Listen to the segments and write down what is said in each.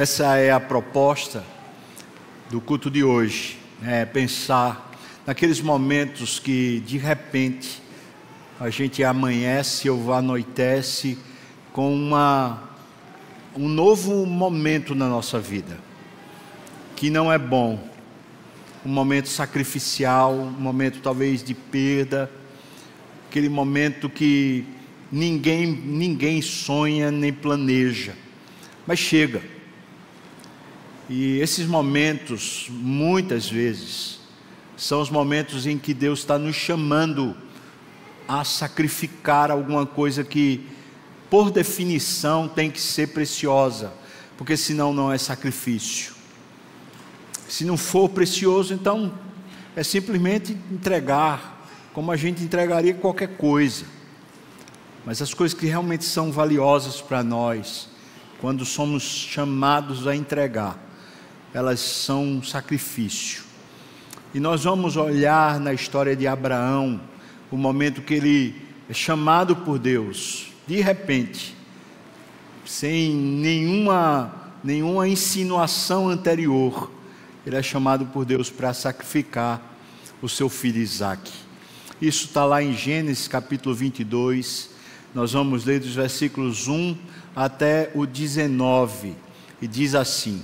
Essa é a proposta do culto de hoje, é pensar naqueles momentos que de repente a gente amanhece ou anoitece com uma, um novo momento na nossa vida, que não é bom, um momento sacrificial, um momento talvez de perda, aquele momento que ninguém, ninguém sonha nem planeja, mas chega. E esses momentos, muitas vezes, são os momentos em que Deus está nos chamando a sacrificar alguma coisa que, por definição, tem que ser preciosa, porque senão não é sacrifício. Se não for precioso, então é simplesmente entregar como a gente entregaria qualquer coisa. Mas as coisas que realmente são valiosas para nós, quando somos chamados a entregar, elas são um sacrifício. E nós vamos olhar na história de Abraão, o momento que ele é chamado por Deus, de repente, sem nenhuma, nenhuma insinuação anterior, ele é chamado por Deus para sacrificar o seu filho Isaque. Isso está lá em Gênesis capítulo 22. Nós vamos ler dos versículos 1 até o 19. E diz assim: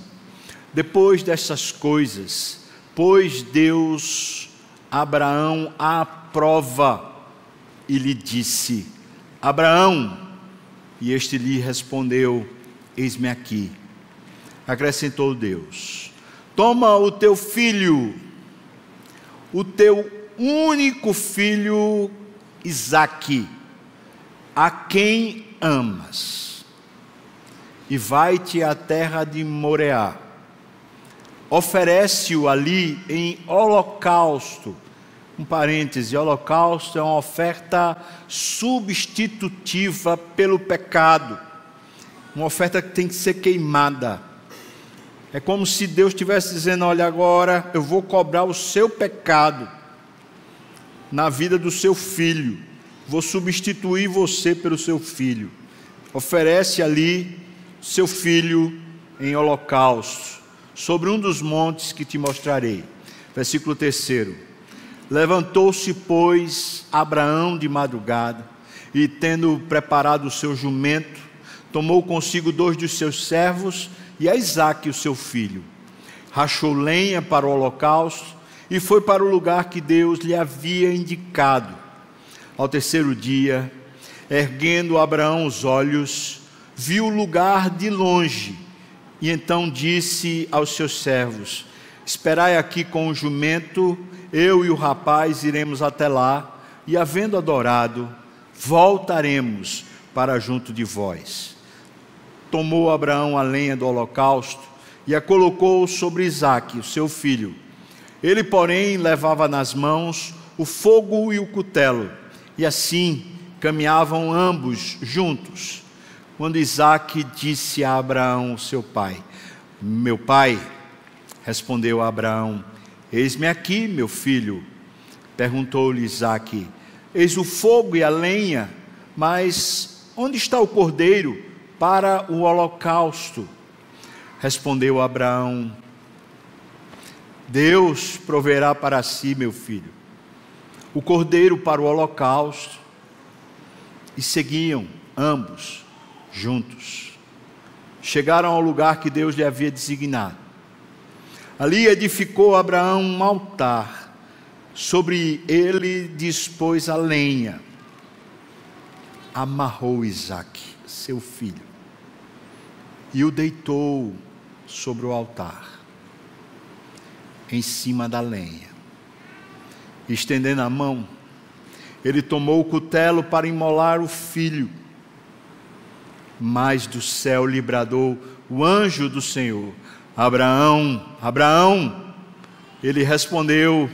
Depois dessas coisas, pôs Deus Abraão à prova e lhe disse: Abraão, e este lhe respondeu: Eis-me aqui. Acrescentou Deus: Toma o teu filho, o teu único filho Isaque, a quem amas, e vai-te à terra de Moreá. Oferece-o ali em holocausto. Um parêntese: holocausto é uma oferta substitutiva pelo pecado, uma oferta que tem que ser queimada. É como se Deus estivesse dizendo: Olha, agora eu vou cobrar o seu pecado na vida do seu filho. Vou substituir você pelo seu filho. Oferece ali seu filho em holocausto, sobre um dos montes que te mostrarei. Versículo 3. Levantou-se, pois, Abraão de madrugada, e tendo preparado o seu jumento, tomou consigo dois dos seus servos e a Isaque, o seu filho. Rachou lenha para o holocausto e foi para o lugar que Deus lhe havia indicado. Ao terceiro dia, erguendo Abraão os olhos, viu o lugar de longe e então disse aos seus servos: Esperai aqui com o jumento, eu e o rapaz iremos até lá, e havendo adorado, voltaremos para junto de vós. Tomou Abraão a lenha do holocausto e a colocou sobre Isaque, o seu filho ele, porém, levava nas mãos o fogo e o cutelo, e assim caminhavam ambos juntos. Quando Isaac disse a Abraão, seu pai: Meu pai, respondeu Abraão: Eis-me aqui, meu filho. Perguntou-lhe Isaac: Eis o fogo e a lenha, mas onde está o cordeiro para o holocausto? Respondeu Abraão: Deus proverá para si, meu filho, o cordeiro para o holocausto. E seguiam ambos juntos. Chegaram ao lugar que Deus lhe havia designado. Ali edificou Abraão um altar, sobre ele dispôs a lenha, amarrou Isaque, seu filho, e o deitou sobre o altar em cima da lenha. Estendendo a mão, ele tomou o cutelo para imolar o filho. Mas do céu lhe bradou o anjo do Senhor: Abraão, Abraão. Ele respondeu: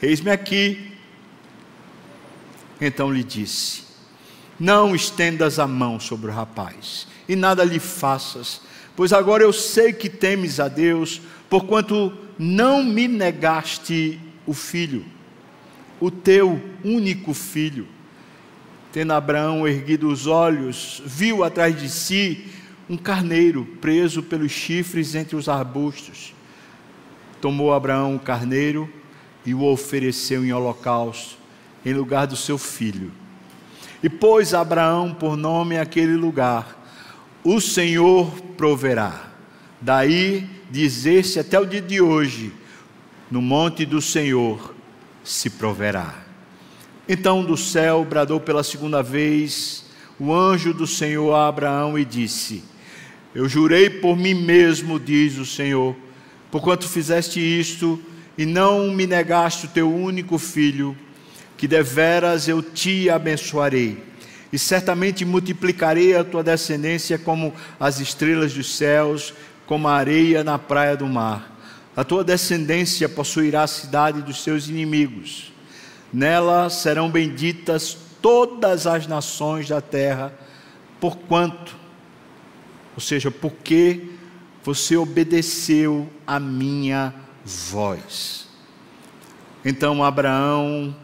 Eis-me aqui. Então lhe disse: Não estendas a mão sobre o rapaz, e nada lhe faças, pois agora eu sei que temes a Deus, porquanto não me negaste o filho, o teu único filho. Tendo Abraão erguido os olhos, viu atrás de si um carneiro preso pelos chifres entre os arbustos. Tomou Abraão o carneiro e o ofereceu em holocausto, em lugar do seu filho. E pôs Abraão por nome aquele lugar: O Senhor proverá. Daí dizer-se até o dia de hoje: No monte do Senhor se proverá. Então do céu bradou pela segunda vez o anjo do Senhor a Abraão e disse: Eu jurei por mim mesmo, diz o Senhor, porquanto fizeste isto e não me negaste o teu único filho, que deveras eu te abençoarei, e certamente multiplicarei a tua descendência como as estrelas dos céus, como a areia na praia do mar. A tua descendência possuirá a cidade dos seus inimigos. Nela serão benditas todas as nações da terra, porquanto, ou seja, porque você obedeceu a minha voz. Então Abraão,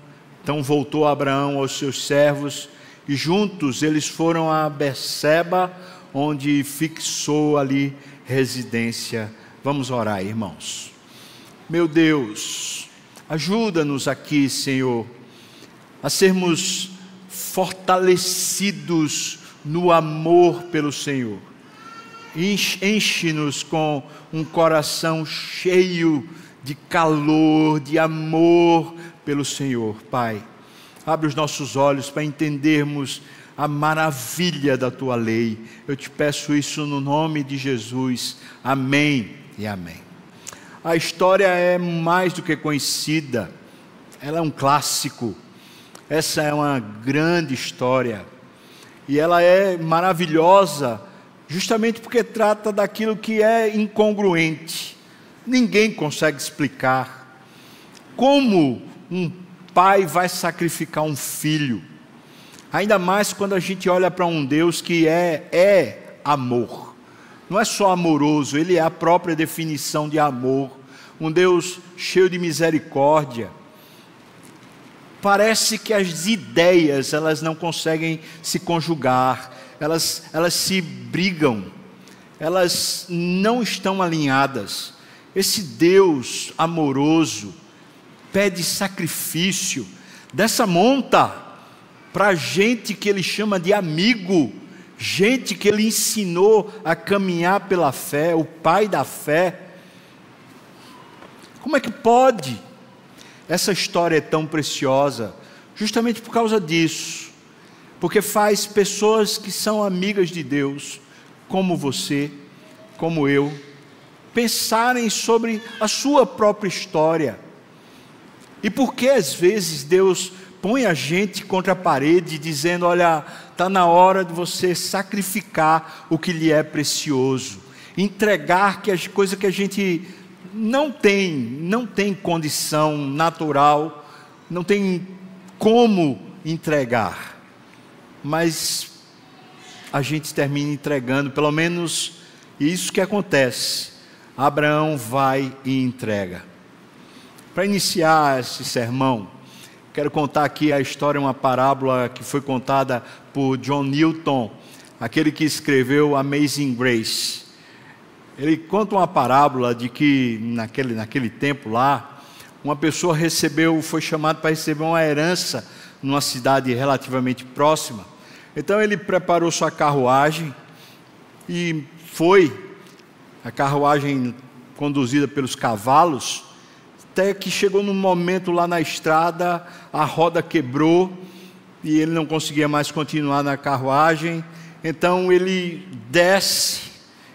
então voltou Abraão aos seus servos e juntos eles foram a Beceba, onde fixou ali residência. Vamos orar, irmãos. Meu Deus, ajuda-nos aqui, Senhor, a sermos fortalecidos no amor pelo Senhor. Enche-nos com um coração cheio de calor, de amor pelo Senhor, Pai. Abre os nossos olhos para entendermos a maravilha da tua lei. Eu te peço isso no nome de Jesus. Amém e amém. A história é mais do que conhecida, ela é um clássico. Essa é uma grande história e ela é maravilhosa justamente porque trata daquilo que é incongruente. Ninguém consegue explicar como um pai vai sacrificar um filho. Ainda mais quando a gente olha para um Deus que é é amor. Não é só amoroso, ele é a própria definição de amor. Um Deus cheio de misericórdia parece que as ideias elas não conseguem se conjugar, elas, elas se brigam, elas não estão alinhadas. Esse Deus amoroso pede sacrifício dessa monta para gente que ele chama de amigo, gente que ele ensinou a caminhar pela fé, o pai da fé. Como é que pode? Essa história é tão preciosa, justamente por causa disso, porque faz pessoas que são amigas de Deus, como você, como eu, pensarem sobre a sua própria história. E por que às vezes Deus põe a gente contra a parede, dizendo: olha, está na hora de você sacrificar o que lhe é precioso, entregar que as coisas que a gente não tem, não tem condição natural, não tem como entregar. Mas a gente termina entregando, pelo menos isso que acontece. Abraão vai e entrega. Para iniciar esse sermão, quero contar aqui a história, uma parábola que foi contada por John Newton, aquele que escreveu Amazing Grace. Ele conta uma parábola de que naquele, naquele tempo lá, uma pessoa recebeu, foi chamado para receber uma herança numa cidade relativamente próxima. Então ele preparou sua carruagem e foi a carruagem conduzida pelos cavalos, até que chegou num momento lá na estrada, a roda quebrou e ele não conseguia mais continuar na carruagem. Então ele desce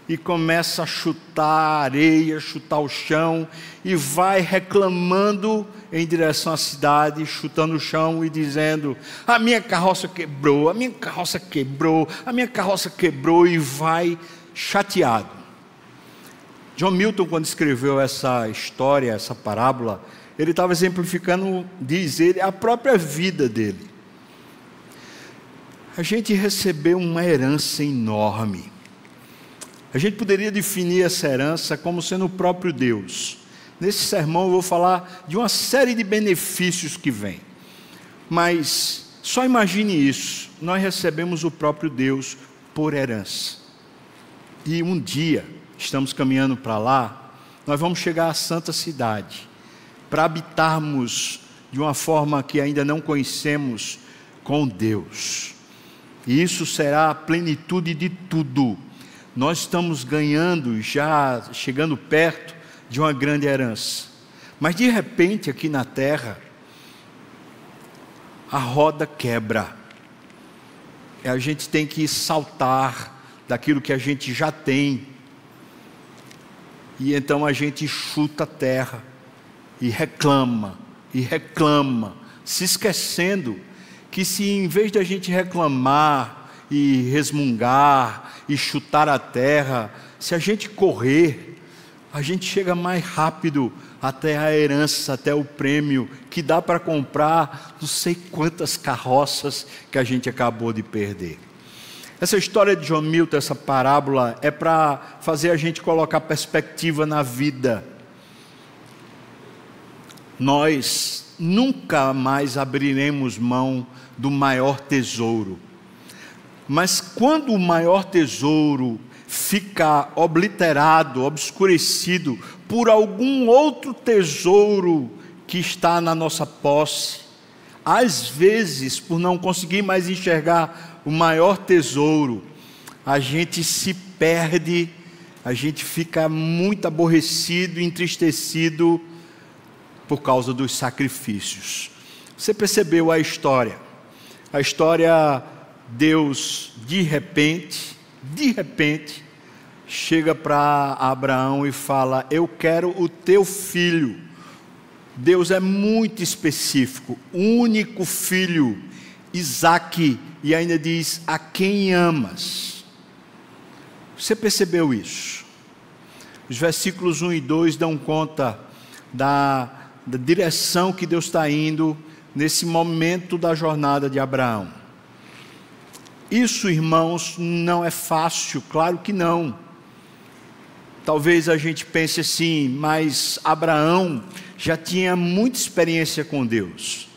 e começa a chutar a areia, chutar o chão e vai reclamando em direção à cidade, chutando o chão e dizendo: A minha carroça quebrou, a minha carroça quebrou, a minha carroça quebrou e vai chateado. John Milton, quando escreveu essa história, essa parábola, ele estava exemplificando, diz ele, a própria vida dele. A gente recebeu uma herança enorme a gente poderia definir essa herança como sendo o próprio Deus. Nesse sermão eu vou falar de uma série de benefícios que vem. Mas só imagine isso: nós recebemos o próprio Deus por herança. E um dia, estamos caminhando para lá, nós vamos chegar à santa cidade, para habitarmos de uma forma que ainda não conhecemos com Deus. E isso será a plenitude de tudo. Nós estamos ganhando, já chegando perto de uma grande herança. Mas de repente, aqui na terra, a roda quebra. A gente tem que saltar daquilo que a gente já tem. E então a gente chuta a terra e reclama, e reclama, se esquecendo que se em vez de a gente reclamar e resmungar e chutar a terra, se a gente correr, a gente chega mais rápido até a herança, até o prêmio que dá para comprar não sei quantas carroças que a gente acabou de perder. Essa história de John Milton, essa parábola, é para fazer a gente colocar perspectiva na vida. Nós nunca mais abriremos mão do maior tesouro. Mas quando o maior tesouro fica obliterado, obscurecido por algum outro tesouro que está na nossa posse, às vezes, por não conseguir mais enxergar o maior tesouro, a gente se perde, a gente fica muito aborrecido, entristecido por causa dos sacrifícios. Você percebeu a história? A história, Deus, de repente, de repente, chega para Abraão e fala: Eu quero o teu filho. Deus é muito específico, único filho, Isaque, e ainda diz: A quem amas? Você percebeu isso? Os versículos 1 e 2 dão conta da, da direção que Deus está indo nesse momento da jornada de Abraão. Isso, irmãos, não é fácil, claro que não. Talvez a gente pense assim, mas Abraão já tinha muita experiência com Deus.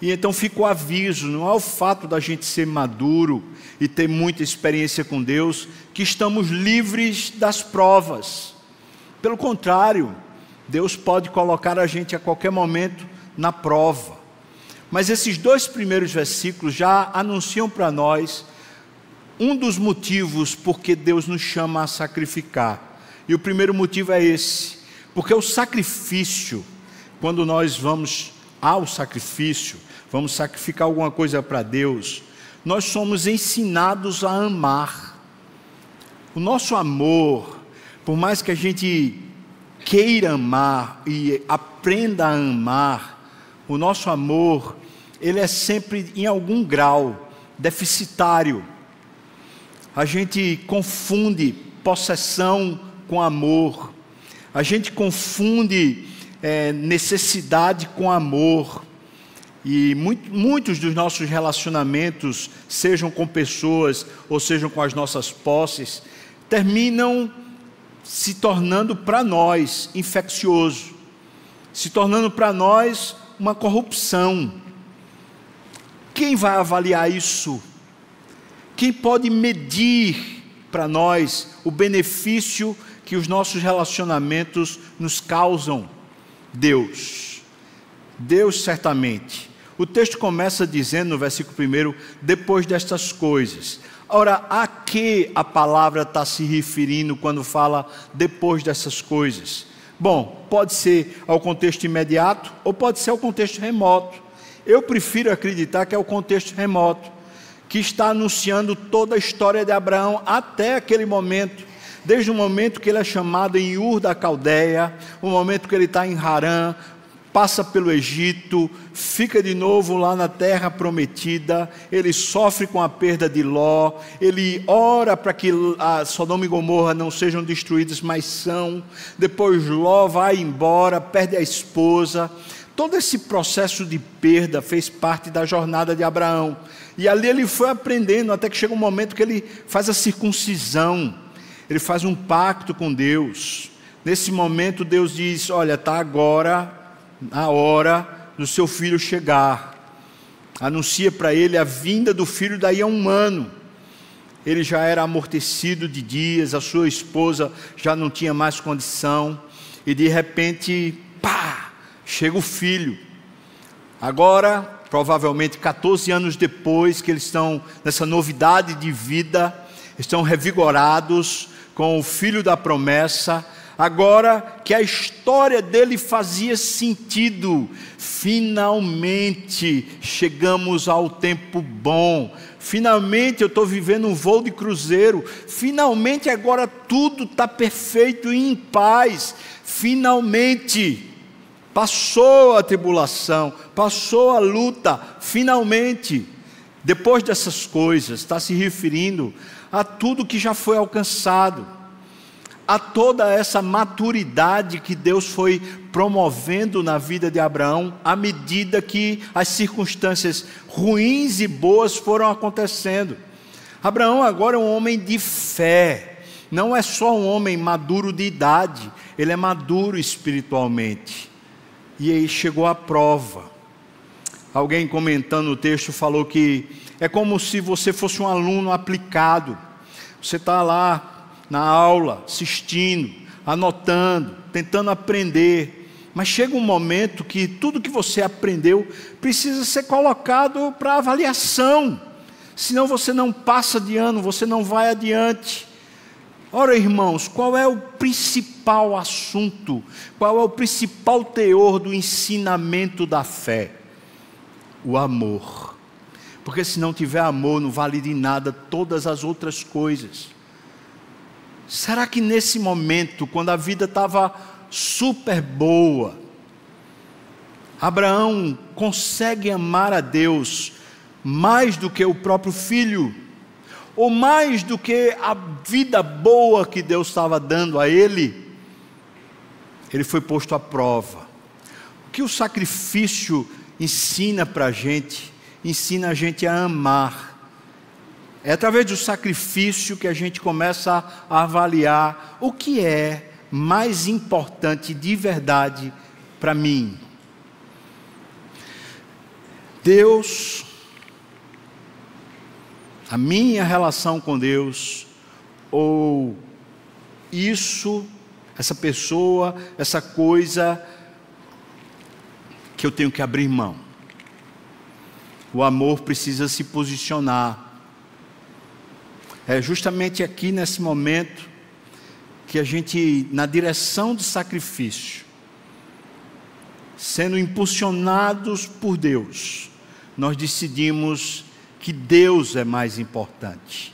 E então fica o aviso: não é o fato da gente ser maduro e ter muita experiência com Deus que estamos livres das provas. Pelo contrário, Deus pode colocar a gente a qualquer momento na prova. Mas esses dois primeiros versículos já anunciam para nós um dos motivos porque Deus nos chama a sacrificar. E o primeiro motivo é esse: porque o sacrifício, quando nós vamos ao sacrifício, vamos sacrificar alguma coisa para Deus, nós somos ensinados a amar. O nosso amor, por mais que a gente queira amar e aprenda a amar, o nosso amor, ele é sempre em algum grau deficitário. A gente confunde possessão com amor, a gente confunde é, necessidade com amor. E muito, muitos dos nossos relacionamentos, sejam com pessoas ou sejam com as nossas posses, terminam se tornando para nós infeccioso, se tornando para nós uma corrupção. Quem vai avaliar isso? Quem pode medir para nós o benefício que os nossos relacionamentos nos causam? Deus. Deus certamente. O texto começa dizendo no versículo 1: depois destas coisas. Ora, a que a palavra está se referindo quando fala depois dessas coisas? Bom, pode ser ao contexto imediato ou pode ser ao contexto remoto. Eu prefiro acreditar que é o contexto remoto, que está anunciando toda a história de Abraão até aquele momento, desde o momento que ele é chamado em Ur da Caldeia, o momento que ele está em Harã, passa pelo Egito, fica de novo lá na terra prometida, ele sofre com a perda de Ló, ele ora para que Sodoma e Gomorra não sejam destruídas, mas são. Depois Ló vai embora, perde a esposa. Todo esse processo de perda fez parte da jornada de Abraão. E ali ele foi aprendendo, até que chega um momento que ele faz a circuncisão, ele faz um pacto com Deus. Nesse momento, Deus diz: Olha, está agora na hora do seu filho chegar. Anuncia para ele a vinda do filho daí a um ano. ele já era amortecido de dias, a sua esposa já não tinha mais condição, e de repente, pá, chega o filho. Agora, provavelmente 14 anos depois que eles estão nessa novidade de vida, estão revigorados com o filho da promessa, agora que a história dele fazia sentido, finalmente chegamos ao tempo bom, finalmente eu estou vivendo um voo de cruzeiro, finalmente agora tudo está perfeito e em paz, finalmente. Passou a tribulação, passou a luta, finalmente. Depois dessas coisas, está se referindo a tudo que já foi alcançado a toda essa maturidade que Deus foi promovendo na vida de Abraão, à medida que as circunstâncias ruins e boas foram acontecendo. Abraão agora é um homem de fé, não é só um homem maduro de idade, ele é maduro espiritualmente. E aí chegou a prova. Alguém comentando o texto falou que é como se você fosse um aluno aplicado. Você está lá na aula, assistindo, anotando, tentando aprender. Mas chega um momento que tudo que você aprendeu precisa ser colocado para avaliação. Senão você não passa de ano, você não vai adiante. Ora, irmãos, qual é o principal assunto, qual é o principal teor do ensinamento da fé? O amor. Porque se não tiver amor, não vale de nada todas as outras coisas. Será que nesse momento, quando a vida estava super boa, Abraão consegue amar a Deus mais do que o próprio filho, ou mais do que a vida boa que Deus estava dando a ele? Ele foi posto à prova. O que o sacrifício ensina para a gente? Ensina a gente a amar é através do sacrifício que a gente começa a avaliar o que é mais importante de verdade para mim. Deus, a minha relação com Deus, ou isso, essa pessoa, essa coisa que eu tenho que abrir mão. O amor precisa se posicionar é justamente aqui nesse momento que a gente, na direção do sacrifício, sendo impulsionados por Deus, nós decidimos que Deus é mais importante.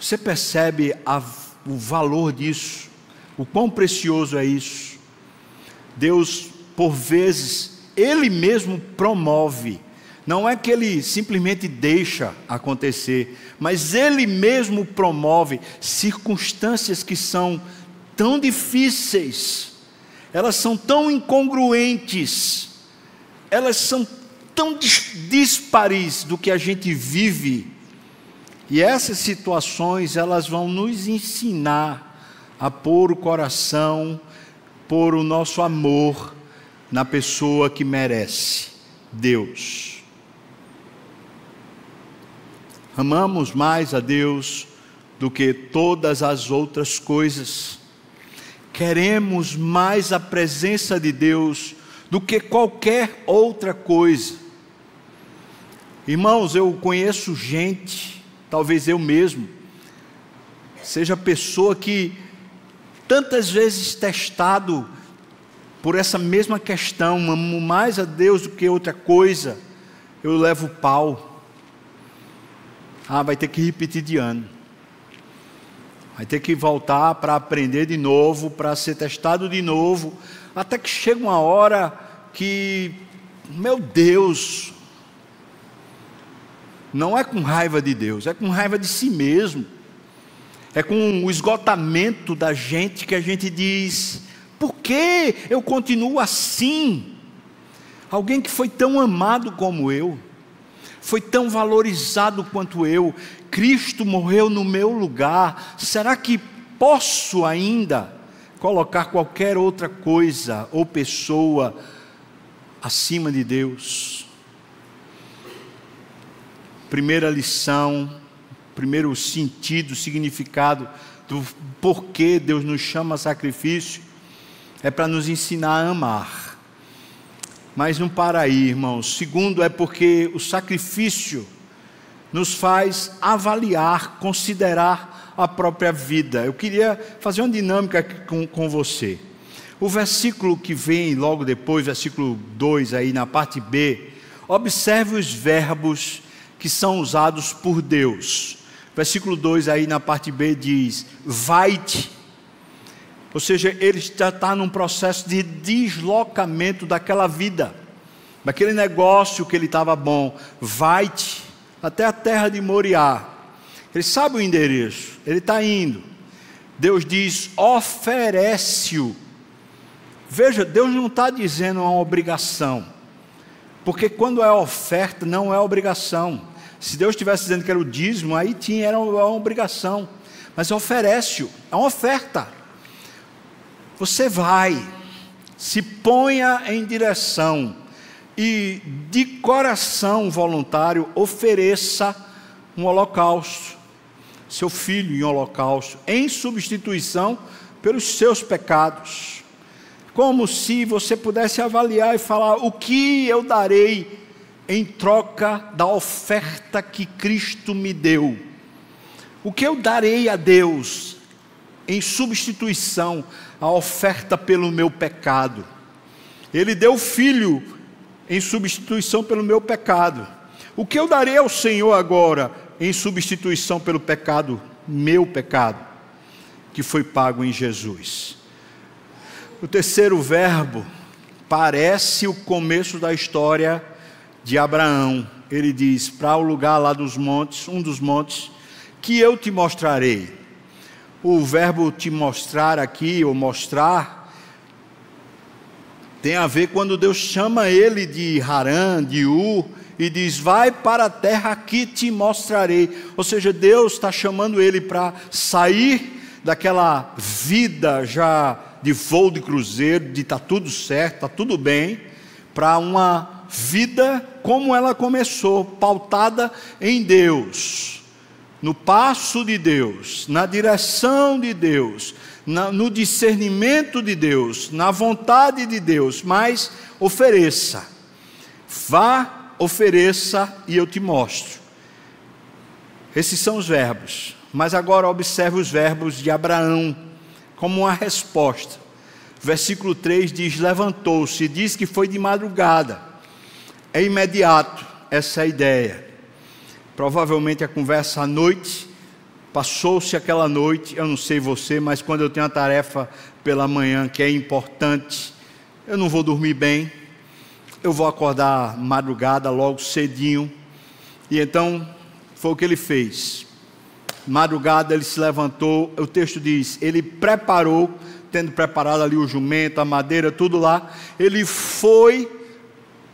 Você percebe a, o valor disso, o quão precioso é isso? Deus, por vezes, Ele mesmo promove. Não é que ele simplesmente deixa acontecer, mas ele mesmo promove circunstâncias que são tão difíceis, elas são tão incongruentes, elas são tão dispares do que a gente vive. E essas situações, elas vão nos ensinar a pôr o coração, pôr o nosso amor na pessoa que merece, Deus. Amamos mais a Deus do que todas as outras coisas. Queremos mais a presença de Deus do que qualquer outra coisa. Irmãos, eu conheço gente, talvez eu mesmo, seja pessoa que tantas vezes testado por essa mesma questão, amo mais a Deus do que outra coisa, eu levo pau. Ah, vai ter que repetir de ano. Vai ter que voltar para aprender de novo, para ser testado de novo, até que chega uma hora que, meu Deus, não é com raiva de Deus, é com raiva de si mesmo. É com o esgotamento da gente que a gente diz: por que eu continuo assim? Alguém que foi tão amado como eu foi tão valorizado quanto eu. Cristo morreu no meu lugar. Será que posso ainda colocar qualquer outra coisa ou pessoa acima de Deus? Primeira lição primeiro sentido, significado do porquê Deus nos chama a sacrifício, é para nos ensinar a amar. Mas não para aí, irmãos. Segundo, é porque o sacrifício nos faz avaliar, considerar a própria vida. Eu queria fazer uma dinâmica com, com você. O versículo que vem logo depois, versículo 2, aí na parte B, observe os verbos que são usados por Deus. Versículo 2 aí na parte B diz: vai-te. Ou seja, ele já está num processo de deslocamento daquela vida, daquele negócio que ele estava bom. Vai-te até a terra de Moriá. Ele sabe o endereço, ele está indo. Deus diz: oferece-o. Veja, Deus não está dizendo uma obrigação, porque quando é oferta, não é obrigação. Se Deus estivesse dizendo que era o dízimo, aí tinha, era uma obrigação. Mas oferece-o, é uma oferta. Você vai, se ponha em direção e de coração voluntário ofereça um holocausto, seu filho em holocausto, em substituição pelos seus pecados. Como se você pudesse avaliar e falar: o que eu darei em troca da oferta que Cristo me deu? O que eu darei a Deus em substituição à oferta pelo meu pecado? Ele deu filho em substituição pelo meu pecado. O que eu darei ao Senhor agora em substituição pelo pecado, meu pecado, que foi pago em Jesus? O terceiro verbo parece o começo da história de Abraão. Ele diz: Para o lugar lá dos montes, um dos montes, que eu te mostrarei. O verbo te mostrar aqui, ou mostrar, tem a ver quando Deus chama ele de Harã, de U, e diz: Vai para a terra que te mostrarei. Ou seja, Deus está chamando ele para sair daquela vida já de voo de cruzeiro, de está tudo certo, está tudo bem, para uma vida como ela começou, pautada em Deus, no passo de Deus, na direção de Deus, na, no discernimento de Deus, na vontade de Deus, mas ofereça. Vá, ofereça e eu te mostro. Esses são os verbos. Mas agora observe os verbos de Abraão como uma resposta. Versículo 3 diz: Levantou-se, diz que foi de madrugada. É imediato essa ideia. Provavelmente a conversa à noite Passou-se aquela noite, eu não sei você, mas quando eu tenho uma tarefa pela manhã que é importante, eu não vou dormir bem, eu vou acordar madrugada, logo cedinho. E então foi o que ele fez. Madrugada ele se levantou, o texto diz: ele preparou, tendo preparado ali o jumento, a madeira, tudo lá, ele foi,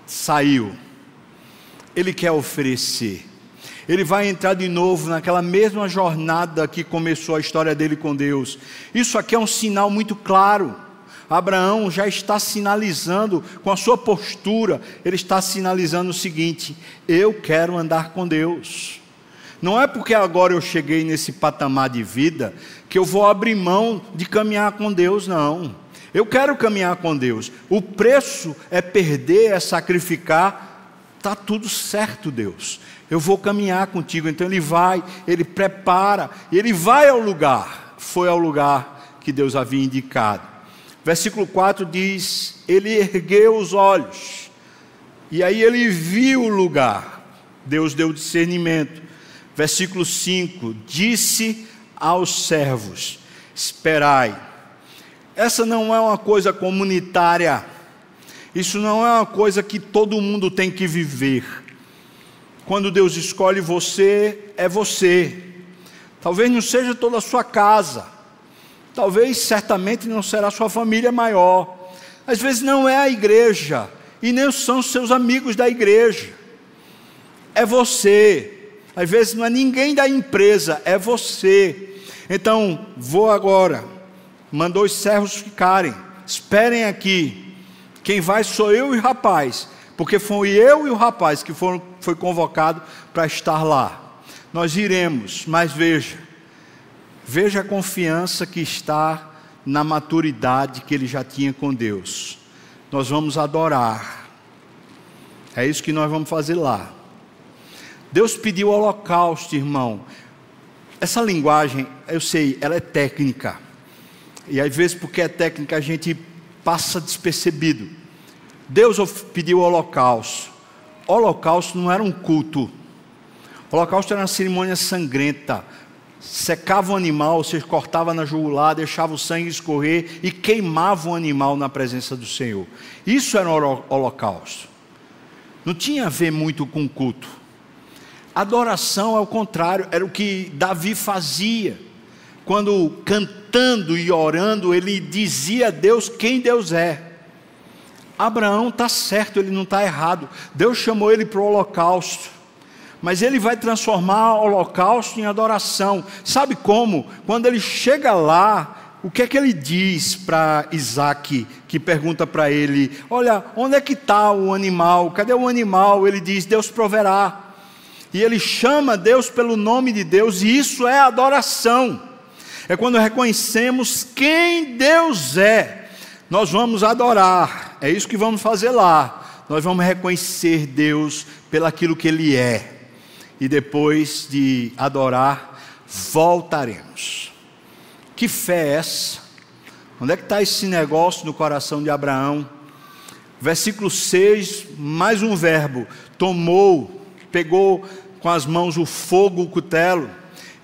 saiu. Ele quer oferecer ele vai entrar de novo naquela mesma jornada que começou a história dele com Deus. Isso aqui é um sinal muito claro. Abraão já está sinalizando com a sua postura, ele está sinalizando o seguinte: eu quero andar com Deus. Não é porque agora eu cheguei nesse patamar de vida que eu vou abrir mão de caminhar com Deus, não. Eu quero caminhar com Deus. O preço é perder, é sacrificar. Está tudo certo, Deus eu vou caminhar contigo. Então ele vai, ele prepara, ele vai ao lugar. Foi ao lugar que Deus havia indicado. Versículo 4 diz: Ele ergueu os olhos, e aí ele viu o lugar. Deus deu discernimento. Versículo 5: Disse aos servos: Esperai. Essa não é uma coisa comunitária. Isso não é uma coisa que todo mundo tem que viver. Quando Deus escolhe você, é você. Talvez não seja toda a sua casa. Talvez, certamente, não será sua família maior. Às vezes não é a igreja. E nem são seus amigos da igreja. É você. Às vezes não é ninguém da empresa, é você. Então, vou agora. Mandou os servos ficarem. Esperem aqui. Quem vai sou eu e o rapaz. Porque foi eu e o rapaz que foram, foi convocado para estar lá. nós iremos, mas veja, veja a confiança que está na maturidade que ele já tinha com Deus. Nós vamos adorar, é isso que nós vamos fazer lá. Deus pediu holocausto, irmão. Essa linguagem, eu sei, ela é técnica. E às vezes, porque é técnica, a gente passa despercebido. Deus pediu holocausto. Holocausto não era um culto. Holocausto era uma cerimônia sangrenta. Secava o animal, você cortava na jugular, deixava o sangue escorrer e queimava o animal na presença do Senhor. Isso era um holocausto. Não tinha a ver muito com culto. Adoração é o contrário, era o que Davi fazia. Quando cantando e orando, ele dizia a Deus quem Deus é. Abraão está certo, ele não está errado. Deus chamou ele para o holocausto. Mas ele vai transformar o holocausto em adoração. Sabe como? Quando ele chega lá, o que é que ele diz para Isaac, que pergunta para ele: Olha, onde é que está o animal? Cadê o animal? Ele diz: Deus proverá. E ele chama Deus pelo nome de Deus, e isso é adoração. É quando reconhecemos quem Deus é, nós vamos adorar. É isso que vamos fazer lá. Nós vamos reconhecer Deus pelaquilo que Ele é. E depois de adorar, voltaremos. Que fé é essa? Onde é que está esse negócio no coração de Abraão? Versículo 6, mais um verbo: tomou, pegou com as mãos o fogo, o cutelo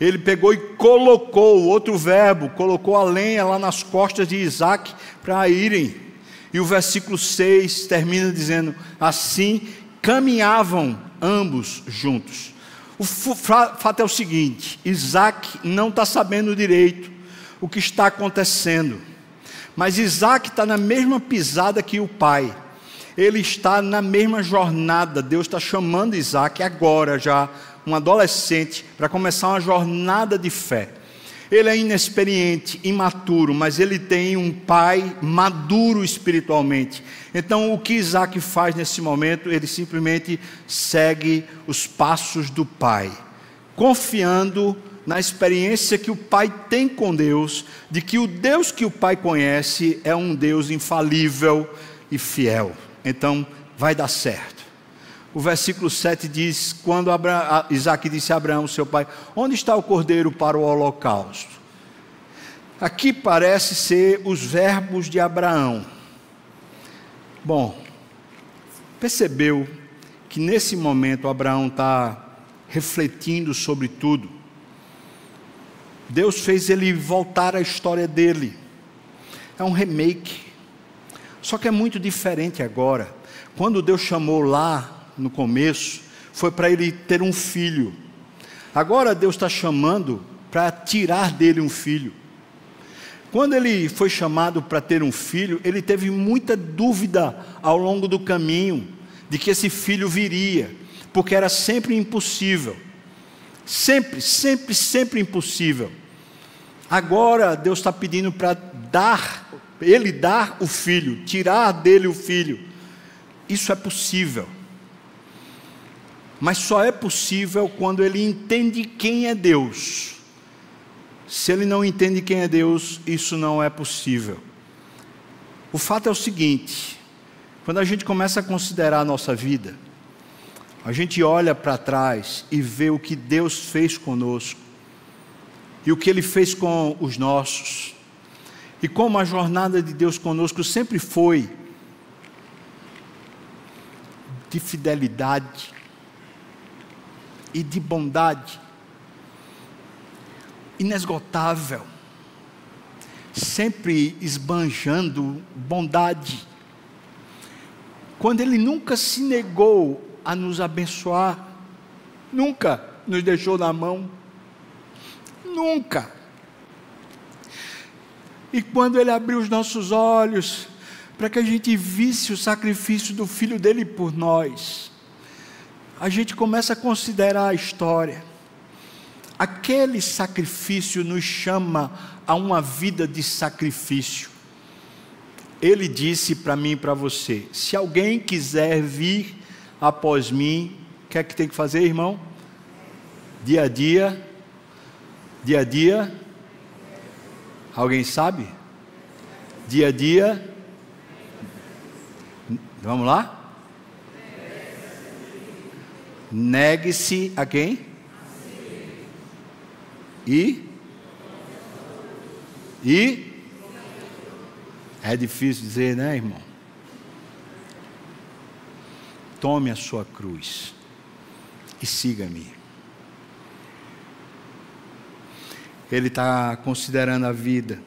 ele pegou e colocou, outro verbo, colocou a lenha lá nas costas de Isaac para irem. E o versículo 6 termina dizendo: Assim caminhavam ambos juntos. O fato é o seguinte: Isaac não está sabendo direito o que está acontecendo, mas Isaac está na mesma pisada que o pai, ele está na mesma jornada. Deus está chamando Isaac agora já um adolescente, para começar uma jornada de fé. Ele é inexperiente, imaturo, mas ele tem um pai maduro espiritualmente. Então, o que Isaac faz nesse momento? Ele simplesmente segue os passos do pai, confiando na experiência que o pai tem com Deus, de que o Deus que o pai conhece é um Deus infalível e fiel. Então, vai dar certo. O versículo 7 diz: Quando Abraão, Isaac disse a Abraão, seu pai, onde está o cordeiro para o holocausto? Aqui parece ser os verbos de Abraão. Bom, percebeu que nesse momento Abraão está refletindo sobre tudo. Deus fez ele voltar à história dele. É um remake. Só que é muito diferente agora. Quando Deus chamou lá no começo, foi para ele ter um filho. Agora Deus está chamando para tirar dele um filho. Quando ele foi chamado para ter um filho, ele teve muita dúvida ao longo do caminho de que esse filho viria, porque era sempre impossível. Sempre, sempre, sempre impossível. Agora Deus está pedindo para dar, ele dar o filho, tirar dele o filho. Isso é possível. Mas só é possível quando ele entende quem é Deus. Se ele não entende quem é Deus, isso não é possível. O fato é o seguinte: quando a gente começa a considerar a nossa vida, a gente olha para trás e vê o que Deus fez conosco, e o que Ele fez com os nossos, e como a jornada de Deus conosco sempre foi de fidelidade, e de bondade inesgotável, sempre esbanjando bondade. Quando Ele nunca se negou a nos abençoar, nunca nos deixou na mão, nunca. E quando Ele abriu os nossos olhos, para que a gente visse o sacrifício do Filho dele por nós, a gente começa a considerar a história. Aquele sacrifício nos chama a uma vida de sacrifício. Ele disse para mim e para você: se alguém quiser vir após mim, o que é que tem que fazer, irmão? Dia a dia, dia a dia, alguém sabe? Dia a dia, vamos lá? Negue-se a quem? E? E? É difícil dizer, né, irmão? Tome a sua cruz e siga-me. Ele está considerando a vida.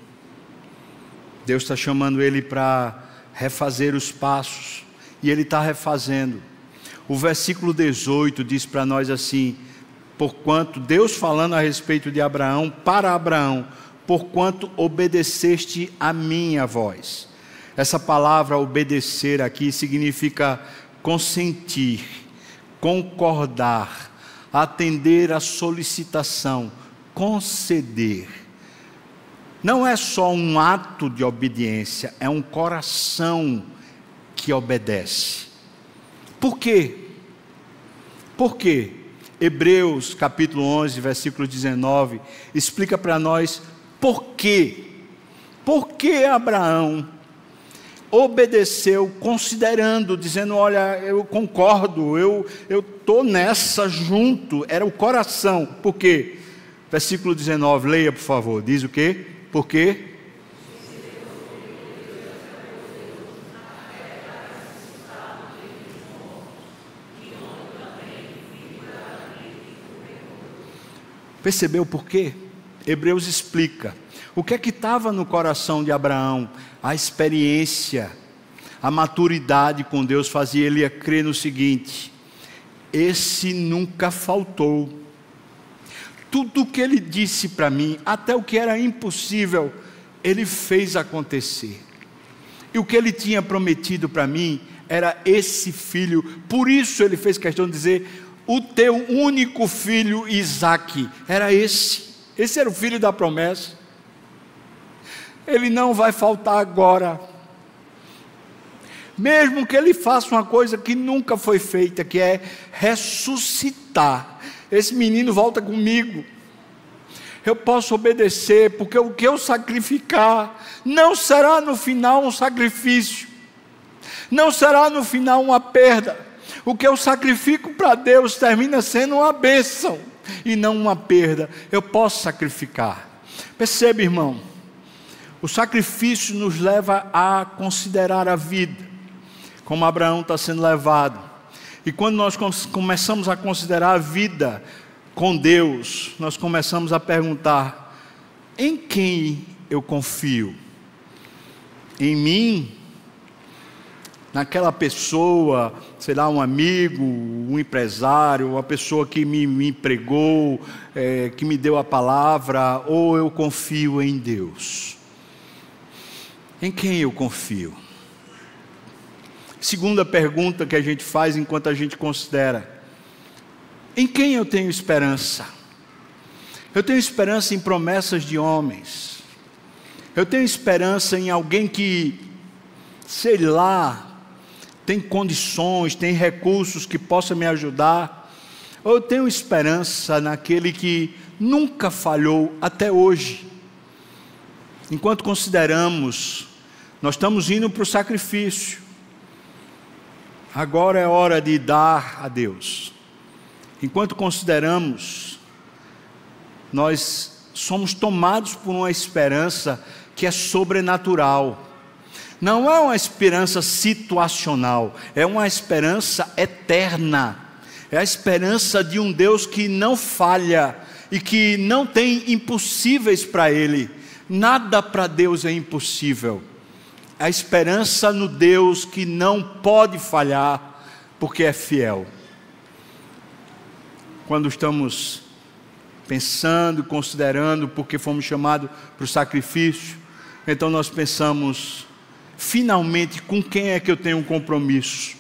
Deus está chamando ele para refazer os passos. E ele está refazendo. O versículo 18 diz para nós assim: Porquanto Deus falando a respeito de Abraão, para Abraão, porquanto obedeceste a minha voz. Essa palavra obedecer aqui significa consentir, concordar, atender a solicitação, conceder. Não é só um ato de obediência, é um coração que obedece. Por quê? Por quê? Hebreus capítulo 11, versículo 19, explica para nós por quê. Por que Abraão obedeceu, considerando, dizendo: Olha, eu concordo, eu estou nessa junto, era o coração. Por quê? Versículo 19, leia por favor, diz o quê? Por quê? Percebeu por quê? Hebreus explica. O que é que estava no coração de Abraão? A experiência, a maturidade com Deus fazia ele crer no seguinte: esse nunca faltou. Tudo o que ele disse para mim, até o que era impossível, ele fez acontecer. E o que ele tinha prometido para mim era esse filho. Por isso ele fez questão de dizer: o teu único filho Isaque era esse. Esse era o filho da promessa. Ele não vai faltar agora. Mesmo que ele faça uma coisa que nunca foi feita, que é ressuscitar. Esse menino volta comigo. Eu posso obedecer, porque o que eu sacrificar não será no final um sacrifício, não será no final uma perda o que eu sacrifico para Deus termina sendo uma bênção e não uma perda. Eu posso sacrificar. Percebe, irmão? O sacrifício nos leva a considerar a vida, como Abraão está sendo levado. E quando nós começamos a considerar a vida com Deus, nós começamos a perguntar: em quem eu confio? Em mim naquela pessoa, sei lá, um amigo, um empresário, uma pessoa que me, me empregou, é, que me deu a palavra, ou eu confio em Deus? Em quem eu confio? Segunda pergunta que a gente faz enquanto a gente considera: em quem eu tenho esperança? Eu tenho esperança em promessas de homens. Eu tenho esperança em alguém que, sei lá, tem condições, tem recursos que possa me ajudar. Ou eu tenho esperança naquele que nunca falhou até hoje. Enquanto consideramos, nós estamos indo para o sacrifício. Agora é hora de dar a Deus. Enquanto consideramos, nós somos tomados por uma esperança que é sobrenatural não é uma esperança situacional, é uma esperança eterna. É a esperança de um Deus que não falha e que não tem impossíveis para Ele. Nada para Deus é impossível. A esperança no Deus que não pode falhar, porque é fiel. Quando estamos pensando, considerando, porque fomos chamados para o sacrifício, então nós pensamos finalmente com quem é que eu tenho um compromisso?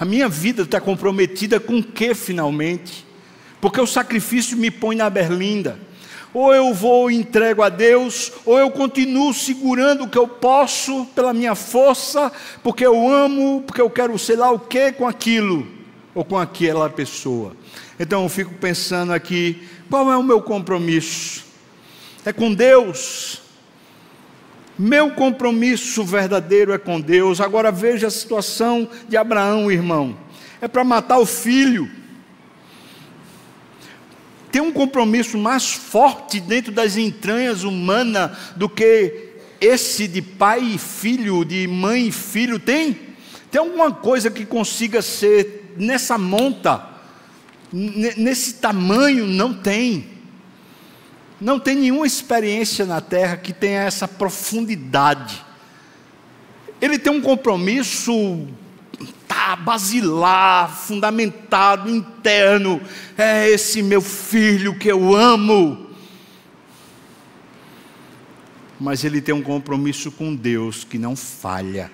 A minha vida está comprometida com o que finalmente? Porque o sacrifício me põe na berlinda. Ou eu vou e entrego a Deus, ou eu continuo segurando o que eu posso pela minha força, porque eu amo, porque eu quero sei lá o que com aquilo. ou com aquela pessoa. Então eu fico pensando aqui, qual é o meu compromisso? É com Deus. Meu compromisso verdadeiro é com Deus. Agora veja a situação de Abraão, irmão. É para matar o filho. Tem um compromisso mais forte dentro das entranhas humanas do que esse de pai e filho, de mãe e filho tem? Tem alguma coisa que consiga ser nessa monta, nesse tamanho? Não tem. Não tem nenhuma experiência na terra que tenha essa profundidade. Ele tem um compromisso tá, basilar, fundamentado, interno. É esse meu filho que eu amo mas ele tem um compromisso com Deus que não falha.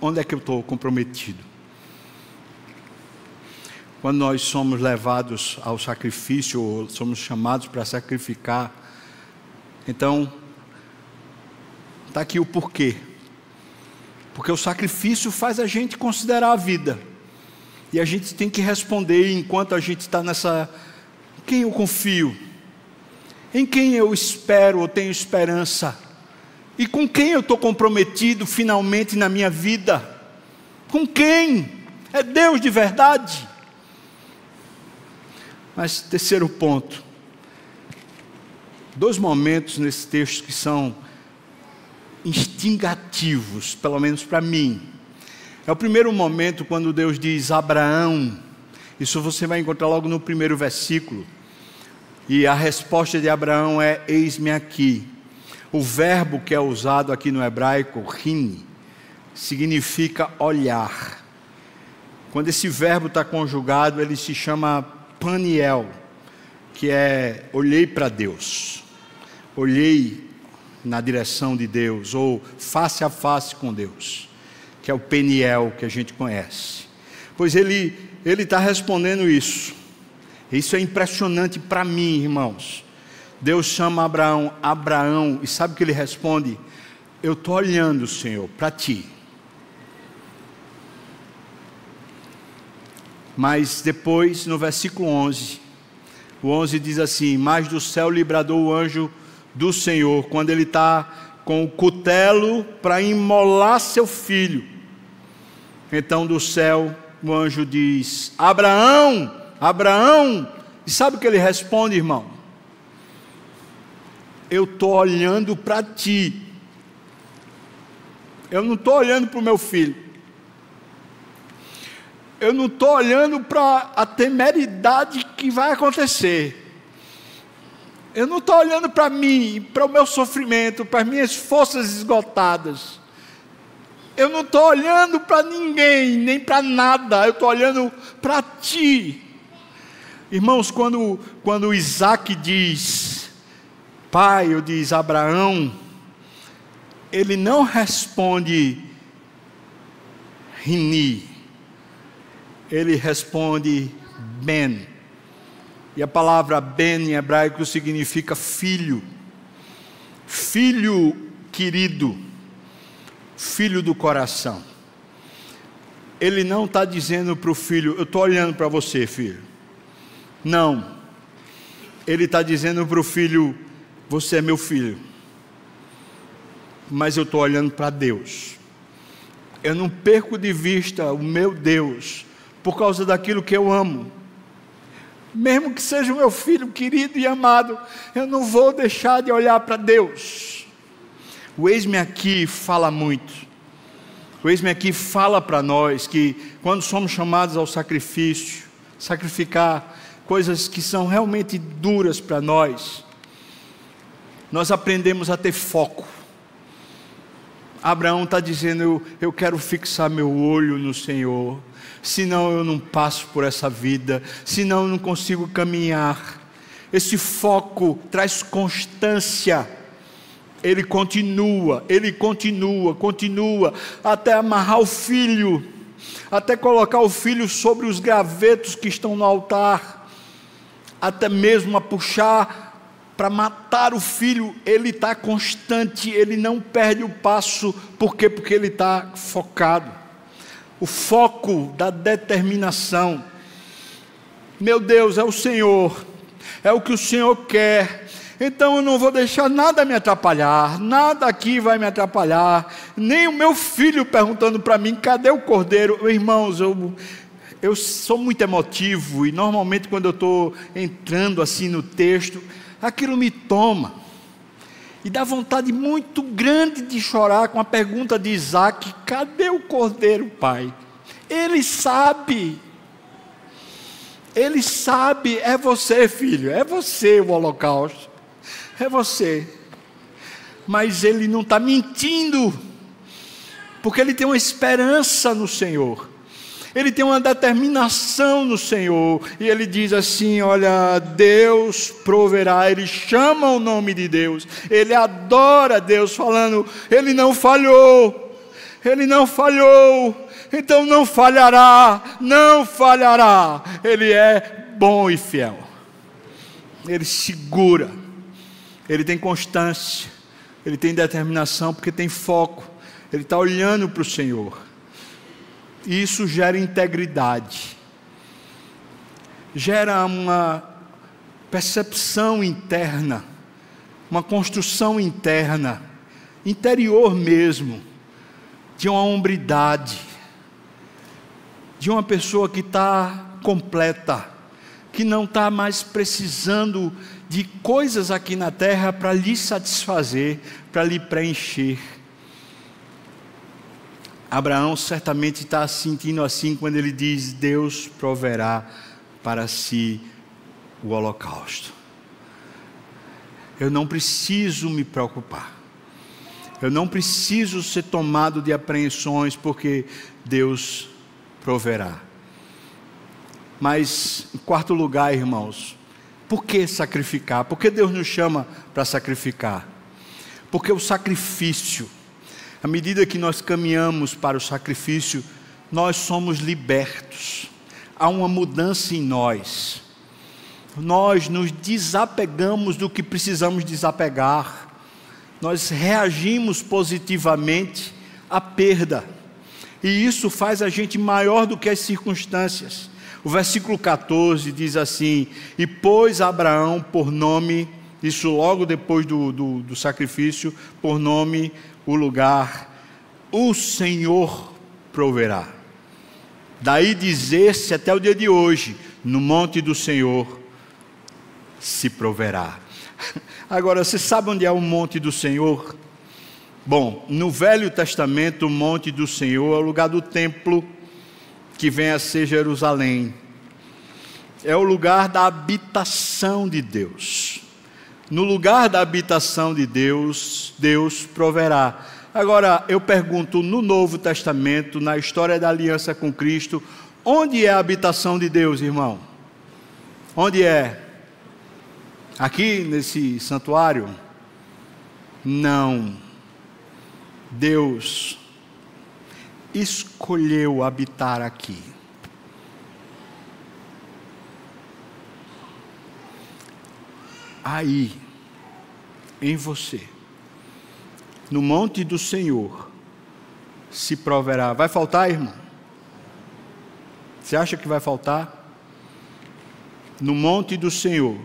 Onde é que eu estou comprometido? Quando nós somos levados ao sacrifício, ou somos chamados para sacrificar, então, está aqui o porquê. Porque o sacrifício faz a gente considerar a vida. E a gente tem que responder enquanto a gente está nessa quem eu confio? Em quem eu espero ou tenho esperança? E com quem eu estou comprometido finalmente na minha vida? Com quem? É Deus de verdade? Mas, terceiro ponto. Dois momentos nesse texto que são instingativos, pelo menos para mim. É o primeiro momento quando Deus diz: Abraão, isso você vai encontrar logo no primeiro versículo. E a resposta de Abraão é: Eis-me aqui. O verbo que é usado aqui no hebraico, rin, significa olhar. Quando esse verbo está conjugado, ele se chama paniel, que é olhei para Deus, olhei na direção de Deus, ou face a face com Deus, que é o peniel que a gente conhece. Pois ele está respondendo isso. Isso é impressionante para mim, irmãos. Deus chama Abraão, Abraão, e sabe o que ele responde? Eu estou olhando, Senhor, para ti. Mas depois, no versículo 11, o 11 diz assim: Mas do céu lhe bradou o anjo do Senhor, quando ele está com o cutelo para imolar seu filho. Então do céu o anjo diz: Abraão, Abraão, e sabe o que ele responde, irmão? Eu estou olhando para ti, eu não estou olhando para o meu filho, eu não estou olhando para a temeridade que vai acontecer, eu não estou olhando para mim, para o meu sofrimento, para as minhas forças esgotadas. Eu não estou olhando para ninguém, nem para nada, eu estou olhando para ti. Irmãos, quando, quando Isaac diz, pai, ou diz Abraão, ele não responde Rini, ele responde Ben. E a palavra Ben em hebraico significa filho, filho querido filho do coração. Ele não está dizendo para o filho, eu estou olhando para você, filho. Não. Ele está dizendo para o filho, você é meu filho. Mas eu estou olhando para Deus. Eu não perco de vista o meu Deus por causa daquilo que eu amo. Mesmo que seja o meu filho querido e amado, eu não vou deixar de olhar para Deus. O eis-me aqui fala muito. O eis-me aqui fala para nós que quando somos chamados ao sacrifício, sacrificar coisas que são realmente duras para nós, nós aprendemos a ter foco. Abraão está dizendo: eu, eu quero fixar meu olho no Senhor, senão eu não passo por essa vida, senão eu não consigo caminhar. Esse foco traz constância ele continua, ele continua, continua, até amarrar o filho, até colocar o filho sobre os gravetos que estão no altar, até mesmo a puxar para matar o filho, ele está constante, ele não perde o passo, por quê? Porque ele está focado. O foco da determinação. Meu Deus, é o Senhor, é o que o Senhor quer. Então eu não vou deixar nada me atrapalhar, nada aqui vai me atrapalhar, nem o meu filho perguntando para mim: cadê o cordeiro? Irmãos, eu, eu sou muito emotivo e normalmente quando eu estou entrando assim no texto, aquilo me toma. E dá vontade muito grande de chorar com a pergunta de Isaac: cadê o cordeiro, pai? Ele sabe. Ele sabe, é você, filho, é você o holocausto, é você. Mas ele não está mentindo, porque ele tem uma esperança no Senhor ele tem uma determinação no Senhor, e ele diz assim: Olha, Deus proverá, ele chama o nome de Deus, ele adora Deus, falando: Ele não falhou, ele não falhou, então não falhará, não falhará, ele é bom e fiel, ele segura, ele tem constância, ele tem determinação, porque tem foco, ele está olhando para o Senhor. Isso gera integridade, gera uma percepção interna, uma construção interna, interior mesmo, de uma hombridade, de uma pessoa que está completa, que não está mais precisando de coisas aqui na terra para lhe satisfazer, para lhe preencher Abraão certamente está sentindo assim quando ele diz: Deus proverá para si o holocausto. Eu não preciso me preocupar. Eu não preciso ser tomado de apreensões, porque Deus proverá. Mas, em quarto lugar, irmãos, por que sacrificar? Por que Deus nos chama para sacrificar? Porque o sacrifício à medida que nós caminhamos para o sacrifício, nós somos libertos. Há uma mudança em nós. Nós nos desapegamos do que precisamos desapegar. Nós reagimos positivamente à perda. E isso faz a gente maior do que as circunstâncias. O versículo 14 diz assim: E pôs Abraão por nome, isso logo depois do, do, do sacrifício, por nome o lugar, o Senhor proverá. Daí dizer-se até o dia de hoje, no monte do Senhor se proverá. Agora, você sabe onde é o monte do Senhor? Bom, no Velho Testamento, o monte do Senhor é o lugar do templo que vem a ser Jerusalém. É o lugar da habitação de Deus no lugar da habitação de Deus, Deus proverá. Agora, eu pergunto, no Novo Testamento, na história da aliança com Cristo, onde é a habitação de Deus, irmão? Onde é? Aqui nesse santuário? Não. Deus escolheu habitar aqui. Aí em você. No monte do Senhor se proverá. Vai faltar, irmão? Você acha que vai faltar? No monte do Senhor,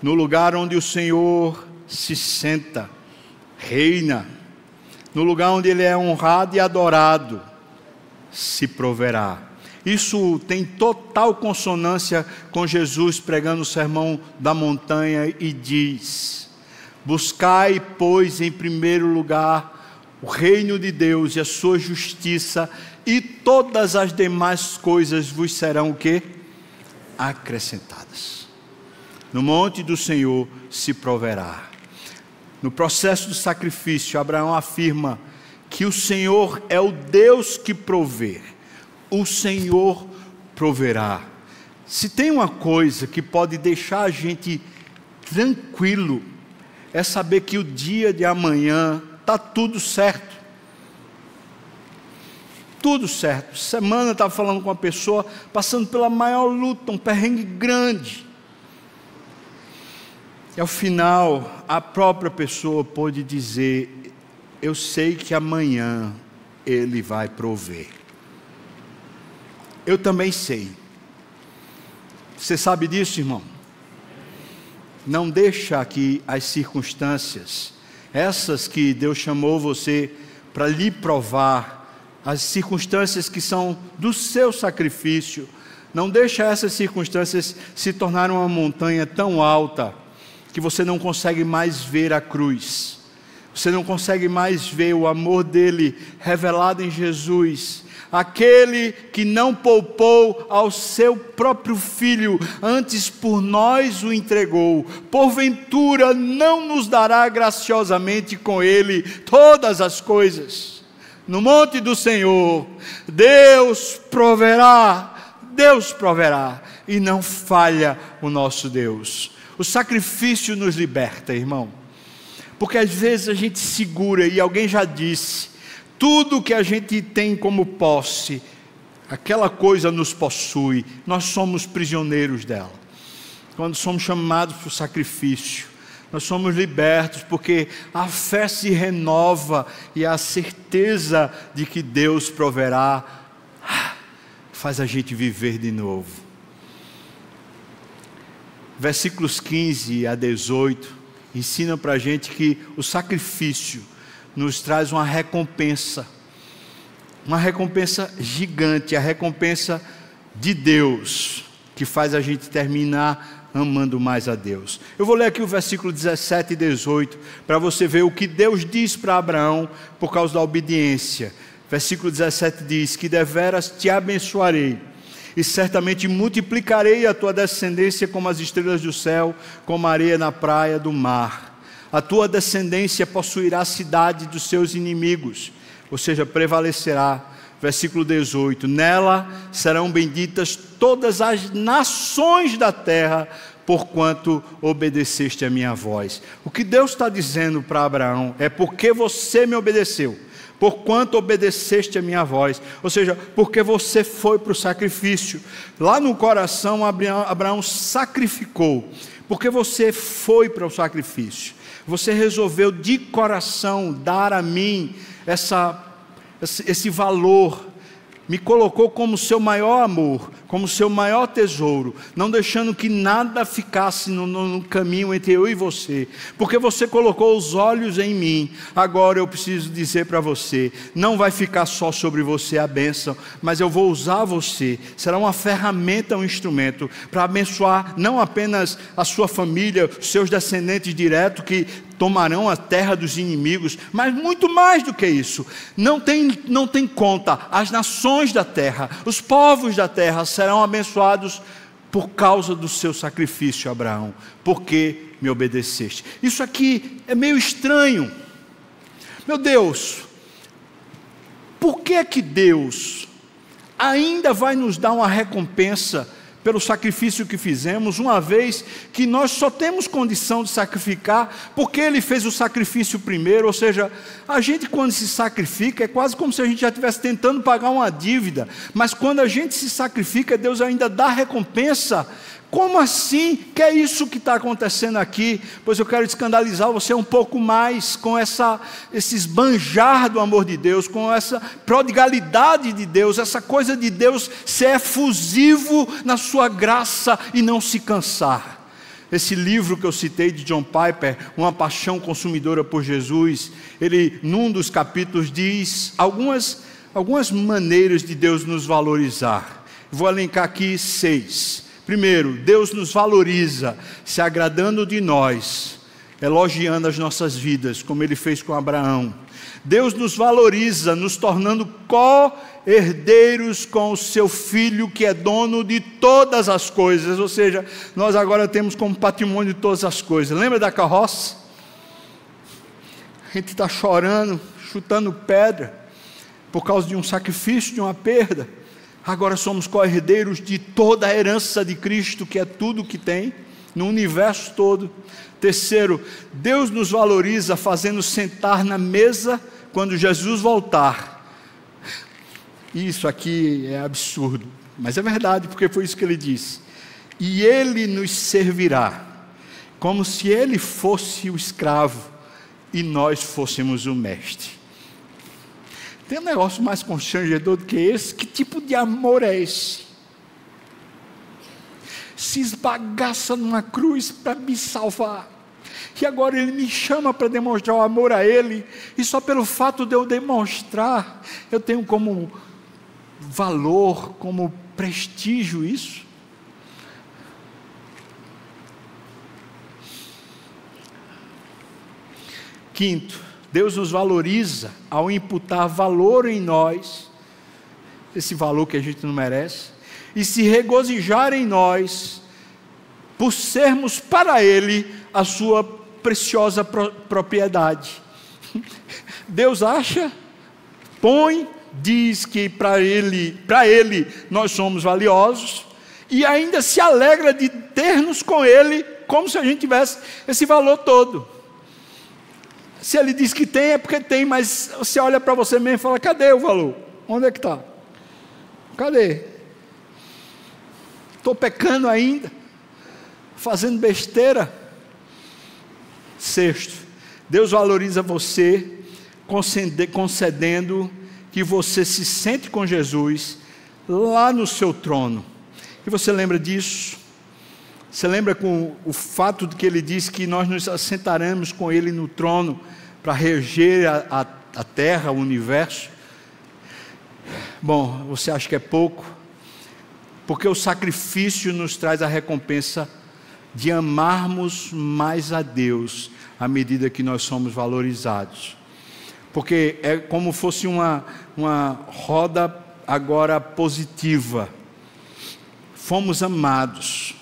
no lugar onde o Senhor se senta, reina, no lugar onde Ele é honrado e adorado, se proverá. Isso tem total consonância com Jesus pregando o sermão da montanha e diz: Buscai, pois, em primeiro lugar o reino de Deus e a sua justiça, e todas as demais coisas vos serão o quê? Acrescentadas. No monte do Senhor se proverá. No processo do sacrifício, Abraão afirma que o Senhor é o Deus que provê. O Senhor proverá. Se tem uma coisa que pode deixar a gente tranquilo é saber que o dia de amanhã está tudo certo. Tudo certo. Semana estava falando com uma pessoa passando pela maior luta, um perrengue grande. E ao final, a própria pessoa pôde dizer: Eu sei que amanhã Ele vai prover. Eu também sei. Você sabe disso, irmão? Não deixa que as circunstâncias, essas que Deus chamou você para lhe provar, as circunstâncias que são do seu sacrifício, não deixa essas circunstâncias se tornarem uma montanha tão alta que você não consegue mais ver a cruz. Você não consegue mais ver o amor dele revelado em Jesus aquele que não poupou ao seu próprio filho, antes por nós o entregou, porventura não nos dará graciosamente com ele todas as coisas. No monte do Senhor, Deus proverá, Deus proverá, e não falha o nosso Deus. O sacrifício nos liberta, irmão. Porque às vezes a gente segura, e alguém já disse, tudo que a gente tem como posse, aquela coisa nos possui, nós somos prisioneiros dela. Quando somos chamados para o sacrifício, nós somos libertos porque a fé se renova e a certeza de que Deus proverá ah, faz a gente viver de novo. Versículos 15 a 18 ensinam para a gente que o sacrifício nos traz uma recompensa, uma recompensa gigante, a recompensa de Deus, que faz a gente terminar amando mais a Deus. Eu vou ler aqui o versículo 17 e 18 para você ver o que Deus diz para Abraão por causa da obediência. Versículo 17 diz: Que deveras te abençoarei, e certamente multiplicarei a tua descendência como as estrelas do céu, como a areia na praia do mar a tua descendência possuirá a cidade dos seus inimigos, ou seja, prevalecerá. Versículo 18: Nela serão benditas todas as nações da terra, porquanto obedeceste a minha voz. O que Deus está dizendo para Abraão é porque você me obedeceu, porquanto obedeceste a minha voz, ou seja, porque você foi para o sacrifício. Lá no coração, Abraão, sacrificou, porque você foi para o sacrifício. Você resolveu de coração dar a mim essa, esse, esse valor, me colocou como seu maior amor, como seu maior tesouro, não deixando que nada ficasse no, no, caminho entre eu e você, porque você colocou os olhos em mim. Agora eu preciso dizer para você: não vai ficar só sobre você a bênção, mas eu vou usar você, será uma ferramenta, um instrumento para abençoar não apenas a sua família, seus descendentes diretos que tomarão a terra dos inimigos, mas muito mais do que isso. Não tem, não tem conta, as nações da terra, os povos da terra serão abençoados por causa do seu sacrifício, Abraão, porque me obedeceste. Isso aqui é meio estranho. Meu Deus, por que que Deus ainda vai nos dar uma recompensa pelo sacrifício que fizemos, uma vez que nós só temos condição de sacrificar porque Ele fez o sacrifício primeiro, ou seja, a gente quando se sacrifica é quase como se a gente já estivesse tentando pagar uma dívida, mas quando a gente se sacrifica, Deus ainda dá recompensa como assim? Que é isso que está acontecendo aqui? Pois eu quero escandalizar você um pouco mais com essa, esse esbanjar do amor de Deus, com essa prodigalidade de Deus, essa coisa de Deus ser efusivo na sua graça e não se cansar. Esse livro que eu citei de John Piper, Uma Paixão Consumidora por Jesus, ele, num dos capítulos, diz algumas, algumas maneiras de Deus nos valorizar. Vou elencar aqui seis. Primeiro, Deus nos valoriza, se agradando de nós, elogiando as nossas vidas, como ele fez com Abraão. Deus nos valoriza, nos tornando co-herdeiros com o seu filho, que é dono de todas as coisas, ou seja, nós agora temos como patrimônio todas as coisas. Lembra da carroça? A gente está chorando, chutando pedra, por causa de um sacrifício, de uma perda agora somos co-herdeiros de toda a herança de Cristo, que é tudo que tem, no universo todo. Terceiro, Deus nos valoriza fazendo sentar na mesa quando Jesus voltar. Isso aqui é absurdo, mas é verdade, porque foi isso que ele disse. E ele nos servirá como se ele fosse o escravo e nós fôssemos o mestre. Tem um negócio mais constrangedor do que esse? Que tipo de amor é esse? Se esbagaça numa cruz para me salvar. E agora ele me chama para demonstrar o amor a ele, e só pelo fato de eu demonstrar, eu tenho como valor, como prestígio isso. Quinto, Deus nos valoriza ao imputar valor em nós, esse valor que a gente não merece, e se regozijar em nós, por sermos para Ele a sua preciosa propriedade. Deus acha, põe, diz que para Ele, para Ele nós somos valiosos, e ainda se alegra de ter-nos com Ele, como se a gente tivesse esse valor todo. Se ele diz que tem, é porque tem, mas você olha para você mesmo e fala: cadê o valor? Onde é que está? Cadê? Estou pecando ainda, fazendo besteira. Sexto, Deus valoriza você concedendo que você se sente com Jesus lá no seu trono. E você lembra disso? Você lembra com o fato de que ele diz que nós nos assentaremos com ele no trono para reger a, a, a terra, o universo? Bom, você acha que é pouco? Porque o sacrifício nos traz a recompensa de amarmos mais a Deus à medida que nós somos valorizados. Porque é como fosse uma, uma roda agora positiva. Fomos amados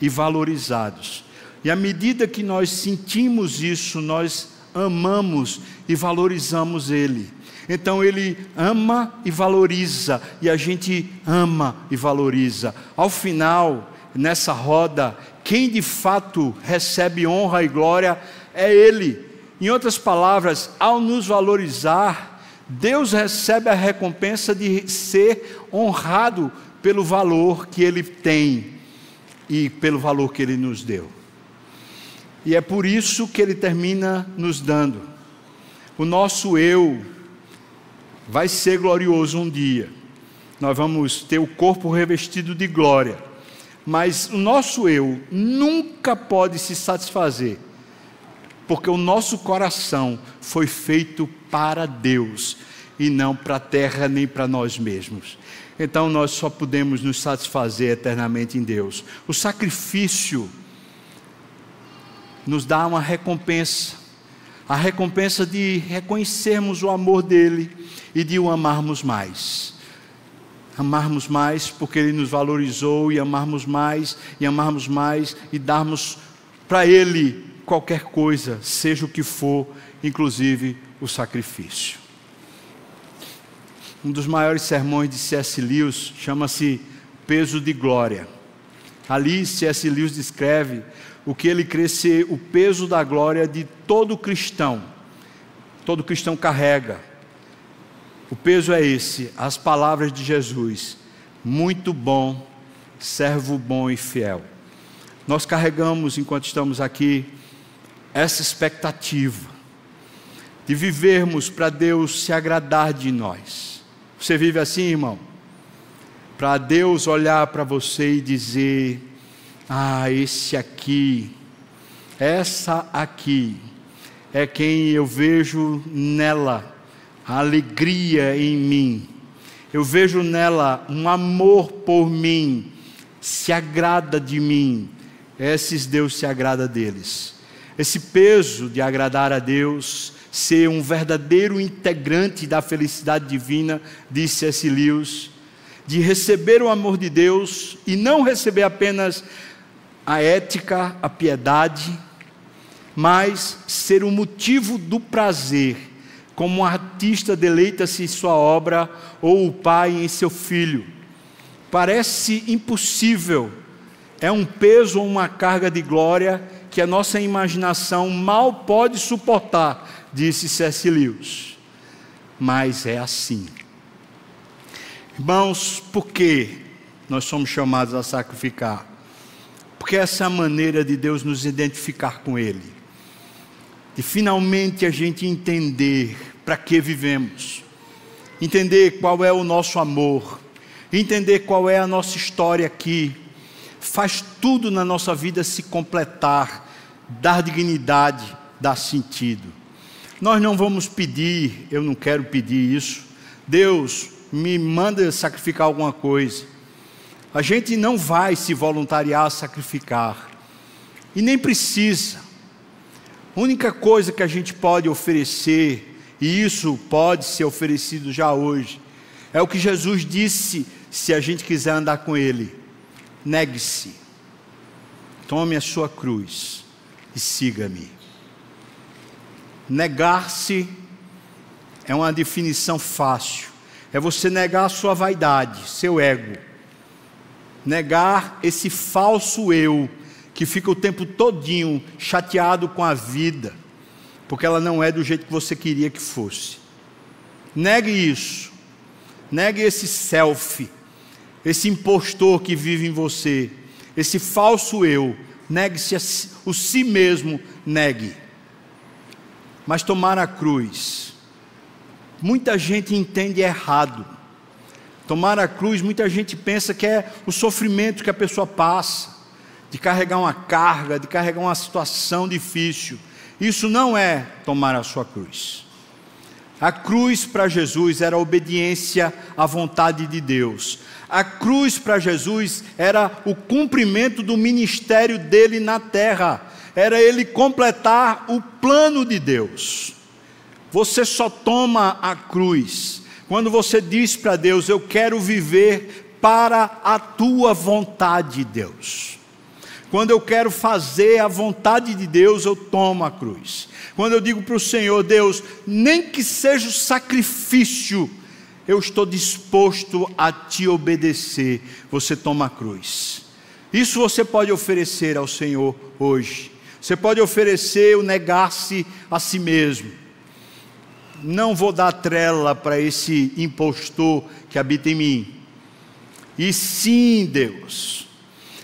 e valorizados. E à medida que nós sentimos isso, nós amamos e valorizamos Ele. Então Ele ama e valoriza, e a gente ama e valoriza. Ao final, nessa roda, quem de fato recebe honra e glória é Ele. Em outras palavras, ao nos valorizar, Deus recebe a recompensa de ser honrado pelo valor que Ele tem e pelo valor que ele nos deu. E é por isso que ele termina nos dando. O nosso eu vai ser glorioso um dia. Nós vamos ter o corpo revestido de glória. Mas o nosso eu nunca pode se satisfazer, porque o nosso coração foi feito para Deus e não para a terra nem para nós mesmos então nós só podemos nos satisfazer eternamente em Deus. O sacrifício nos dá uma recompensa, a recompensa de reconhecermos o amor dele e de o amarmos mais. Amarmos mais porque ele nos valorizou, e amarmos mais, e amarmos mais, e darmos para ele qualquer coisa, seja o que for, inclusive o sacrifício. Um dos maiores sermões de C.S. Lewis chama-se Peso de Glória. Ali, C.S. Lewis descreve o que ele crê ser o peso da glória de todo cristão. Todo cristão carrega. O peso é esse, as palavras de Jesus. Muito bom, servo bom e fiel. Nós carregamos, enquanto estamos aqui, essa expectativa de vivermos para Deus se agradar de nós você vive assim, irmão? Para Deus olhar para você e dizer: Ah, esse aqui, essa aqui, é quem eu vejo nela a alegria em mim. Eu vejo nela um amor por mim, se agrada de mim. Esses Deus se agrada deles. Esse peso de agradar a Deus ser um verdadeiro integrante da felicidade divina, disse S. De receber o amor de Deus e não receber apenas a ética, a piedade, mas ser o motivo do prazer, como um artista deleita-se em sua obra ou o pai em seu filho. Parece impossível, é um peso ou uma carga de glória que a nossa imaginação mal pode suportar disse C.S. Lewis. Mas é assim. Irmãos, por que nós somos chamados a sacrificar? Porque essa é a maneira de Deus nos identificar com Ele, de finalmente a gente entender para que vivemos, entender qual é o nosso amor, entender qual é a nossa história aqui, faz tudo na nossa vida se completar, dar dignidade, dar sentido. Nós não vamos pedir, eu não quero pedir isso, Deus me manda sacrificar alguma coisa. A gente não vai se voluntariar a sacrificar, e nem precisa. A única coisa que a gente pode oferecer, e isso pode ser oferecido já hoje, é o que Jesus disse se a gente quiser andar com Ele. Negue-se, tome a sua cruz e siga-me. Negar-se é uma definição fácil. É você negar a sua vaidade, seu ego. Negar esse falso eu que fica o tempo todinho chateado com a vida, porque ela não é do jeito que você queria que fosse. Negue isso. Negue esse self, esse impostor que vive em você, esse falso eu. Negue-se o si mesmo, negue. Mas tomar a cruz, muita gente entende errado. Tomar a cruz, muita gente pensa que é o sofrimento que a pessoa passa, de carregar uma carga, de carregar uma situação difícil. Isso não é tomar a sua cruz. A cruz para Jesus era obediência à vontade de Deus. A cruz para Jesus era o cumprimento do ministério dele na terra era ele completar o plano de Deus. Você só toma a cruz quando você diz para Deus: Eu quero viver para a tua vontade, Deus. Quando eu quero fazer a vontade de Deus, eu tomo a cruz. Quando eu digo para o Senhor, Deus, nem que seja o sacrifício, eu estou disposto a te obedecer, você toma a cruz. Isso você pode oferecer ao Senhor hoje. Você pode oferecer o negar-se a si mesmo. Não vou dar trela para esse impostor que habita em mim. E sim, Deus,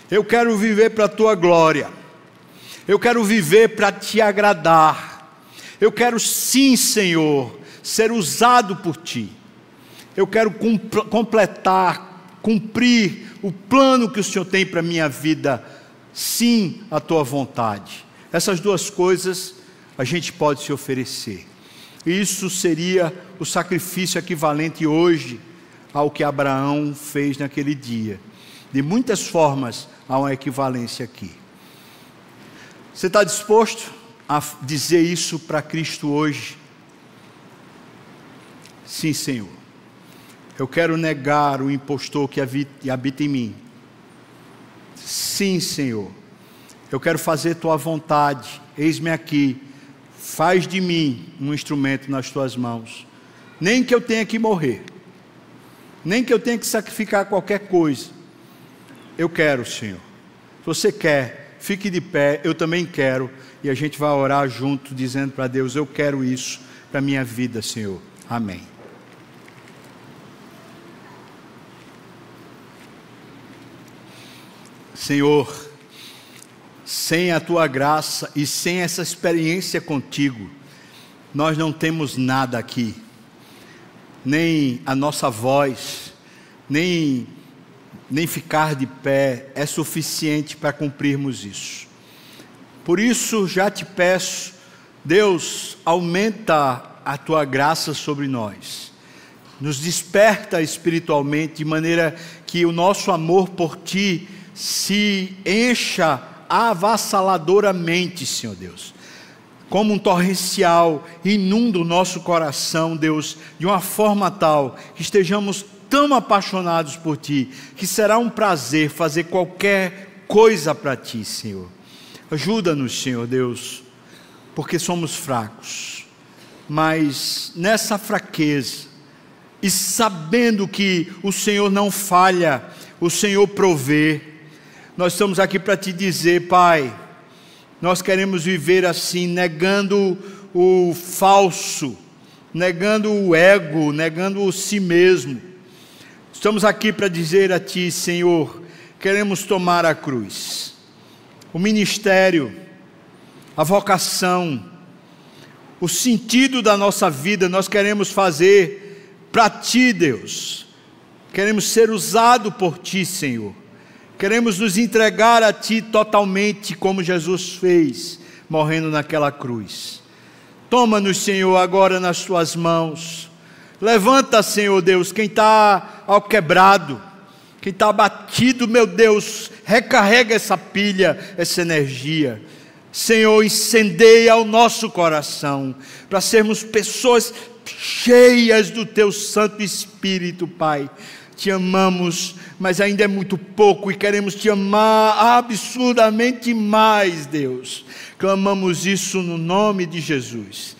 eu quero viver para a tua glória. Eu quero viver para te agradar. Eu quero sim, Senhor, ser usado por ti. Eu quero completar, cumprir o plano que o Senhor tem para minha vida. Sim, a tua vontade. Essas duas coisas a gente pode se oferecer. Isso seria o sacrifício equivalente hoje ao que Abraão fez naquele dia. De muitas formas há uma equivalência aqui. Você está disposto a dizer isso para Cristo hoje? Sim, Senhor. Eu quero negar o impostor que habita em mim. Sim, Senhor eu quero fazer tua vontade, eis-me aqui, faz de mim um instrumento nas tuas mãos. Nem que eu tenha que morrer, nem que eu tenha que sacrificar qualquer coisa, eu quero, Senhor. Se você quer, fique de pé, eu também quero, e a gente vai orar junto, dizendo para Deus: Eu quero isso para a minha vida, Senhor. Amém. Senhor, sem a tua graça e sem essa experiência contigo, nós não temos nada aqui, nem a nossa voz, nem, nem ficar de pé é suficiente para cumprirmos isso. Por isso já te peço, Deus, aumenta a tua graça sobre nós, nos desperta espiritualmente, de maneira que o nosso amor por ti se encha avassaladoramente, Senhor Deus. Como um torrencial, inunda o nosso coração, Deus, de uma forma tal que estejamos tão apaixonados por Ti, que será um prazer fazer qualquer coisa para Ti, Senhor. Ajuda-nos, Senhor Deus, porque somos fracos, mas nessa fraqueza, e sabendo que o Senhor não falha, o Senhor provê, nós estamos aqui para te dizer, Pai, nós queremos viver assim, negando o falso, negando o ego, negando o si mesmo. Estamos aqui para dizer a Ti, Senhor, queremos tomar a cruz, o ministério, a vocação, o sentido da nossa vida, nós queremos fazer para Ti, Deus. Queremos ser usado por Ti, Senhor. Queremos nos entregar a Ti totalmente, como Jesus fez, morrendo naquela cruz. Toma-nos, Senhor, agora nas Tuas mãos. Levanta, Senhor Deus, quem está ao quebrado quem está abatido, meu Deus, recarrega essa pilha, essa energia. Senhor, incendeia o nosso coração, para sermos pessoas cheias do Teu Santo Espírito, Pai. Te amamos, mas ainda é muito pouco e queremos te amar absurdamente mais, Deus. Clamamos isso no nome de Jesus.